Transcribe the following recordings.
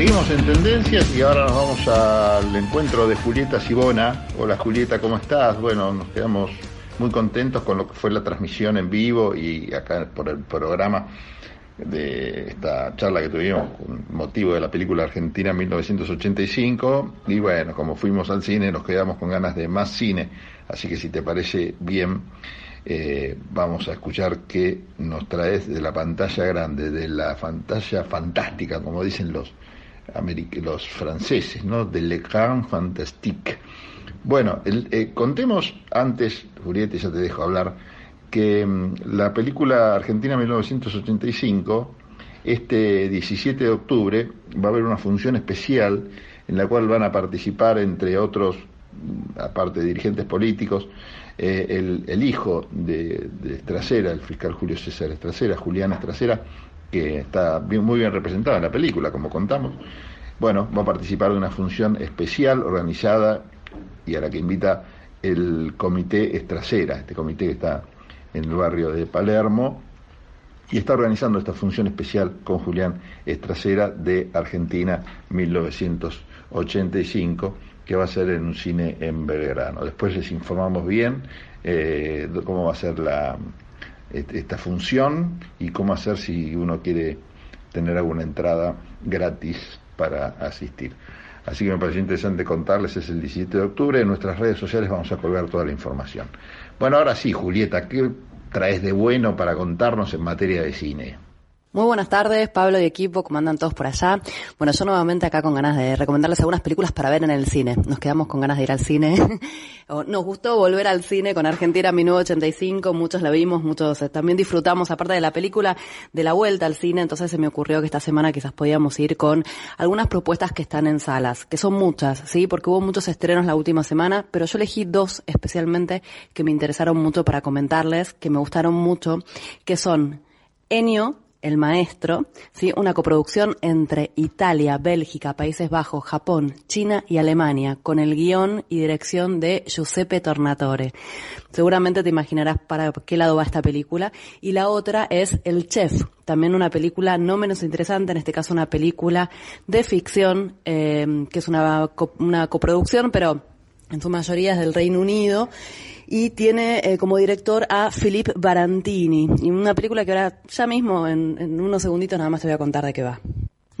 seguimos en tendencias y ahora nos vamos al encuentro de Julieta Sibona. Hola Julieta, ¿cómo estás? Bueno, nos quedamos muy contentos con lo que fue la transmisión en vivo y acá por el programa de esta charla que tuvimos con motivo de la película Argentina 1985 y bueno, como fuimos al cine nos quedamos con ganas de más cine, así que si te parece bien eh, vamos a escuchar qué nos traes de la pantalla grande, de la pantalla fantástica, como dicen los, los franceses, ¿no? De l'écran fantastique. Bueno, eh, contemos antes, Julieta, ya te dejo hablar, que mm, la película Argentina 1985, este 17 de octubre, va a haber una función especial en la cual van a participar, entre otros, mm, aparte de dirigentes políticos, eh, el, hijo de, Estracera, el fiscal Julio César Estracera, Julián Estracera, que está muy bien representado en la película, como contamos. Bueno, va a participar de una función especial organizada y a la que invita el comité Estracera, este comité que está en el barrio de Palermo, y está organizando esta función especial con Julián Estracera de Argentina 1985 que va a ser en un cine en Belgrano. Después les informamos bien eh, cómo va a ser la, esta función y cómo hacer si uno quiere tener alguna entrada gratis para asistir. Así que me pareció interesante contarles, es el 17 de octubre, en nuestras redes sociales vamos a colgar toda la información. Bueno, ahora sí, Julieta, ¿qué traes de bueno para contarnos en materia de cine? Muy buenas tardes, Pablo y equipo, ¿cómo andan todos por allá? Bueno, yo nuevamente acá con ganas de recomendarles algunas películas para ver en el cine. Nos quedamos con ganas de ir al cine. Nos gustó volver al cine con Argentina 1985, muchos la vimos, muchos eh, también disfrutamos, aparte de la película, de la vuelta al cine, entonces se me ocurrió que esta semana quizás podíamos ir con algunas propuestas que están en salas, que son muchas, ¿sí? Porque hubo muchos estrenos la última semana, pero yo elegí dos especialmente que me interesaron mucho para comentarles, que me gustaron mucho, que son Enio, el Maestro, ¿sí? una coproducción entre Italia, Bélgica, Países Bajos, Japón, China y Alemania, con el guion y dirección de Giuseppe Tornatore. Seguramente te imaginarás para qué lado va esta película. Y la otra es El Chef, también una película no menos interesante, en este caso una película de ficción, eh, que es una, una coproducción, pero en su mayoría es del Reino Unido y tiene eh, como director a Philippe Barantini, y una película que ahora ya mismo en, en unos segunditos nada más te voy a contar de qué va.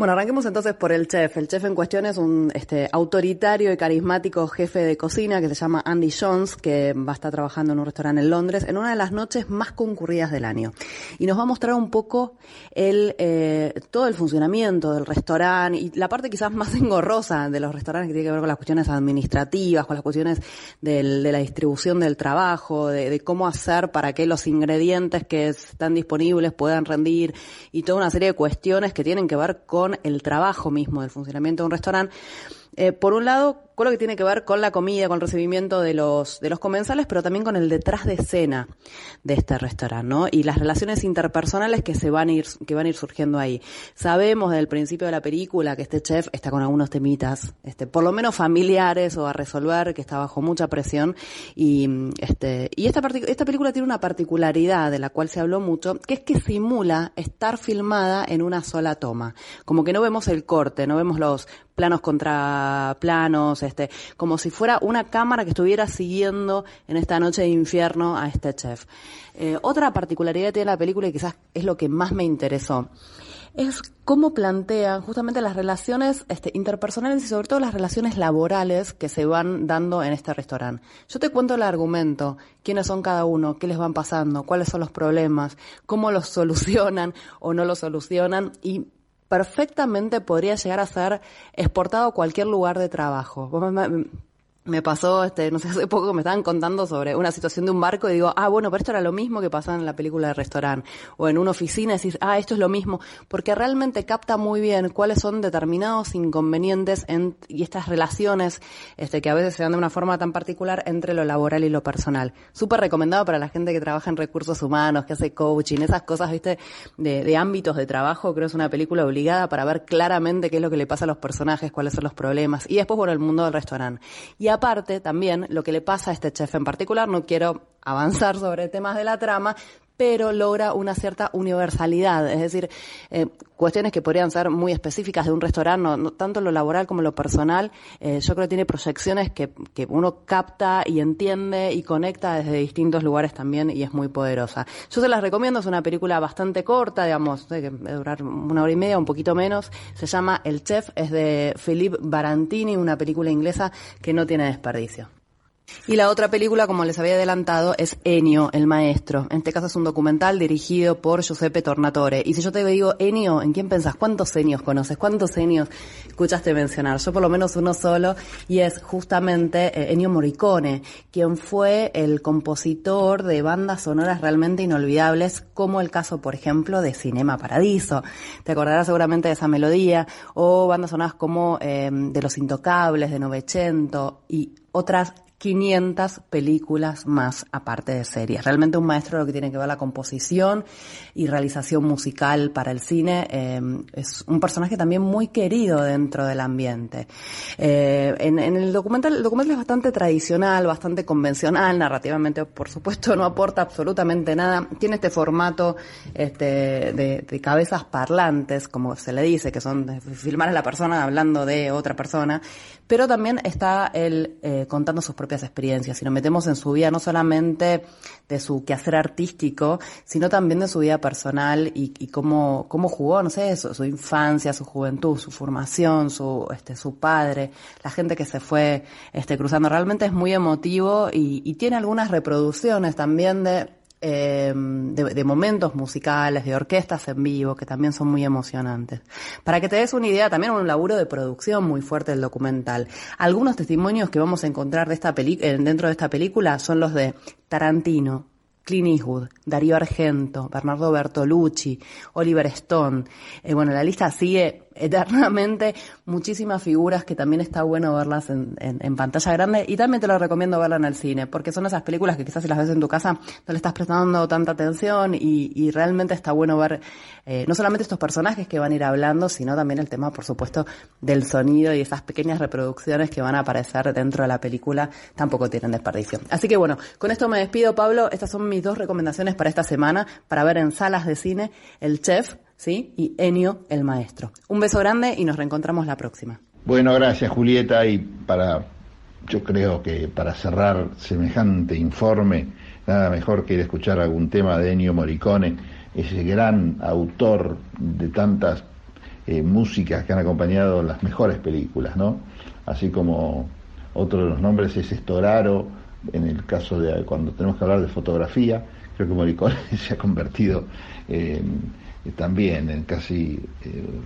Bueno, arranquemos entonces por el chef. El chef en cuestión es un este, autoritario y carismático jefe de cocina que se llama Andy Jones, que va a estar trabajando en un restaurante en Londres en una de las noches más concurridas del año. Y nos va a mostrar un poco el, eh, todo el funcionamiento del restaurante y la parte quizás más engorrosa de los restaurantes que tiene que ver con las cuestiones administrativas, con las cuestiones de la distribución del trabajo, de cómo hacer para que los ingredientes que están disponibles puedan rendir y toda una serie de cuestiones que tienen que ver con el trabajo mismo del funcionamiento de un restaurante. Eh, por un lado, con lo que tiene que ver con la comida, con el recibimiento de los, de los comensales, pero también con el detrás de escena de este restaurante, ¿no? Y las relaciones interpersonales que se van a ir, que van a ir surgiendo ahí. Sabemos desde el principio de la película que este chef está con algunos temitas, este, por lo menos familiares o a resolver, que está bajo mucha presión. Y, este, y esta, esta película tiene una particularidad de la cual se habló mucho, que es que simula estar filmada en una sola toma. Como que no vemos el corte, no vemos los planos contra planos, este, como si fuera una cámara que estuviera siguiendo en esta noche de infierno a este chef. Eh, otra particularidad que tiene la película y quizás es lo que más me interesó es cómo plantean justamente las relaciones este, interpersonales y sobre todo las relaciones laborales que se van dando en este restaurante. Yo te cuento el argumento, quiénes son cada uno, qué les van pasando, cuáles son los problemas, cómo los solucionan o no los solucionan y perfectamente podría llegar a ser exportado a cualquier lugar de trabajo. Me pasó, este, no sé, hace poco me estaban contando sobre una situación de un barco y digo, ah, bueno, pero esto era lo mismo que pasaba en la película de restaurante. O en una oficina decís, ah, esto es lo mismo. Porque realmente capta muy bien cuáles son determinados inconvenientes en, y estas relaciones, este, que a veces se dan de una forma tan particular entre lo laboral y lo personal. Súper recomendado para la gente que trabaja en recursos humanos, que hace coaching, esas cosas, viste, de, de ámbitos de trabajo. Creo que es una película obligada para ver claramente qué es lo que le pasa a los personajes, cuáles son los problemas. Y después, bueno, el mundo del restaurante. Aparte, también, lo que le pasa a este chef en particular, no quiero avanzar sobre temas de la trama, pero logra una cierta universalidad, es decir, eh, cuestiones que podrían ser muy específicas de un restaurante, tanto lo laboral como lo personal, eh, yo creo que tiene proyecciones que, que uno capta y entiende y conecta desde distintos lugares también y es muy poderosa. Yo se las recomiendo, es una película bastante corta, digamos, que durar una hora y media, un poquito menos, se llama El Chef, es de Philippe Barantini, una película inglesa que no tiene desperdicio. Y la otra película, como les había adelantado, es Ennio, el maestro. En este caso es un documental dirigido por Giuseppe Tornatore. Y si yo te digo Ennio, ¿en quién pensás? ¿Cuántos Enios conoces? ¿Cuántos Enios escuchaste mencionar? Yo por lo menos uno solo, y es justamente eh, Ennio Morricone, quien fue el compositor de bandas sonoras realmente inolvidables, como el caso, por ejemplo, de Cinema Paradiso. Te acordarás seguramente de esa melodía, o bandas sonoras como eh, de Los Intocables, de Novecento, y otras 500 películas más aparte de series. Realmente un maestro lo que tiene que ver la composición y realización musical para el cine. Eh, es un personaje también muy querido dentro del ambiente. Eh, en, el documental, el documental es bastante tradicional, bastante convencional, narrativamente por supuesto no aporta absolutamente nada. Tiene este formato este, de, cabezas parlantes, como se le dice, que son filmar a la persona hablando de otra persona, pero también está él eh, contando sus propias experiencias. Si nos metemos en su vida, no solamente de su quehacer artístico, sino también de su vida personal y, cómo, cómo jugó, no sé, su, su, infancia, su juventud, su formación, su, este, su padre, la gente que se fue este, cruzando. Realmente es muy emotivo y, y tiene algunas reproducciones también de eh, de, momentos musicales, de orquestas en vivo, que también son muy emocionantes. Para que te des una idea, también un laburo de producción muy fuerte del documental. Algunos testimonios que vamos a encontrar de esta eh, dentro de esta película son los de Tarantino, Clint Eastwood, Darío Argento, Bernardo Bertolucci, Oliver Stone. Eh, bueno, la lista sigue eternamente muchísimas figuras que también está bueno verlas en, en, pantalla grande y también te lo recomiendo verla en el cine porque son esas películas que quizás si las ves en tu casa no le estás prestando tanta atención y, realmente está bueno ver eh, no solamente estos personajes que van a ir hablando sino también el tema por supuesto del sonido y esas pequeñas reproducciones que van a aparecer dentro de la película tampoco tienen desperdicio. Así que bueno, con esto me despido Pablo, estas son mis dos recomendaciones para esta semana para ver en salas de cine El Chef ¿sí? Y Enio, el maestro. Un beso grande y nos reencontramos la próxima. Bueno, gracias Julieta y para, yo creo que para cerrar semejante informe, nada mejor que ir a escuchar algún tema de Ennio Morricone, ese gran autor de tantas eh, músicas que han acompañado las mejores películas, ¿no? Así como otro de los nombres es Estoraro, en el caso de cuando tenemos que hablar de fotografía, creo que Morricone se ha convertido en también en casi eh,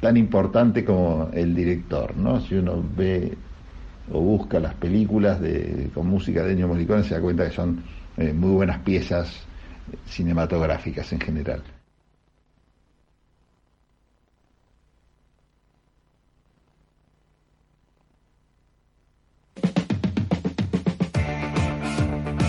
tan importante como el director, ¿no? Si uno ve o busca las películas de, con música de Ennio Morricone se da cuenta que son eh, muy buenas piezas cinematográficas en general.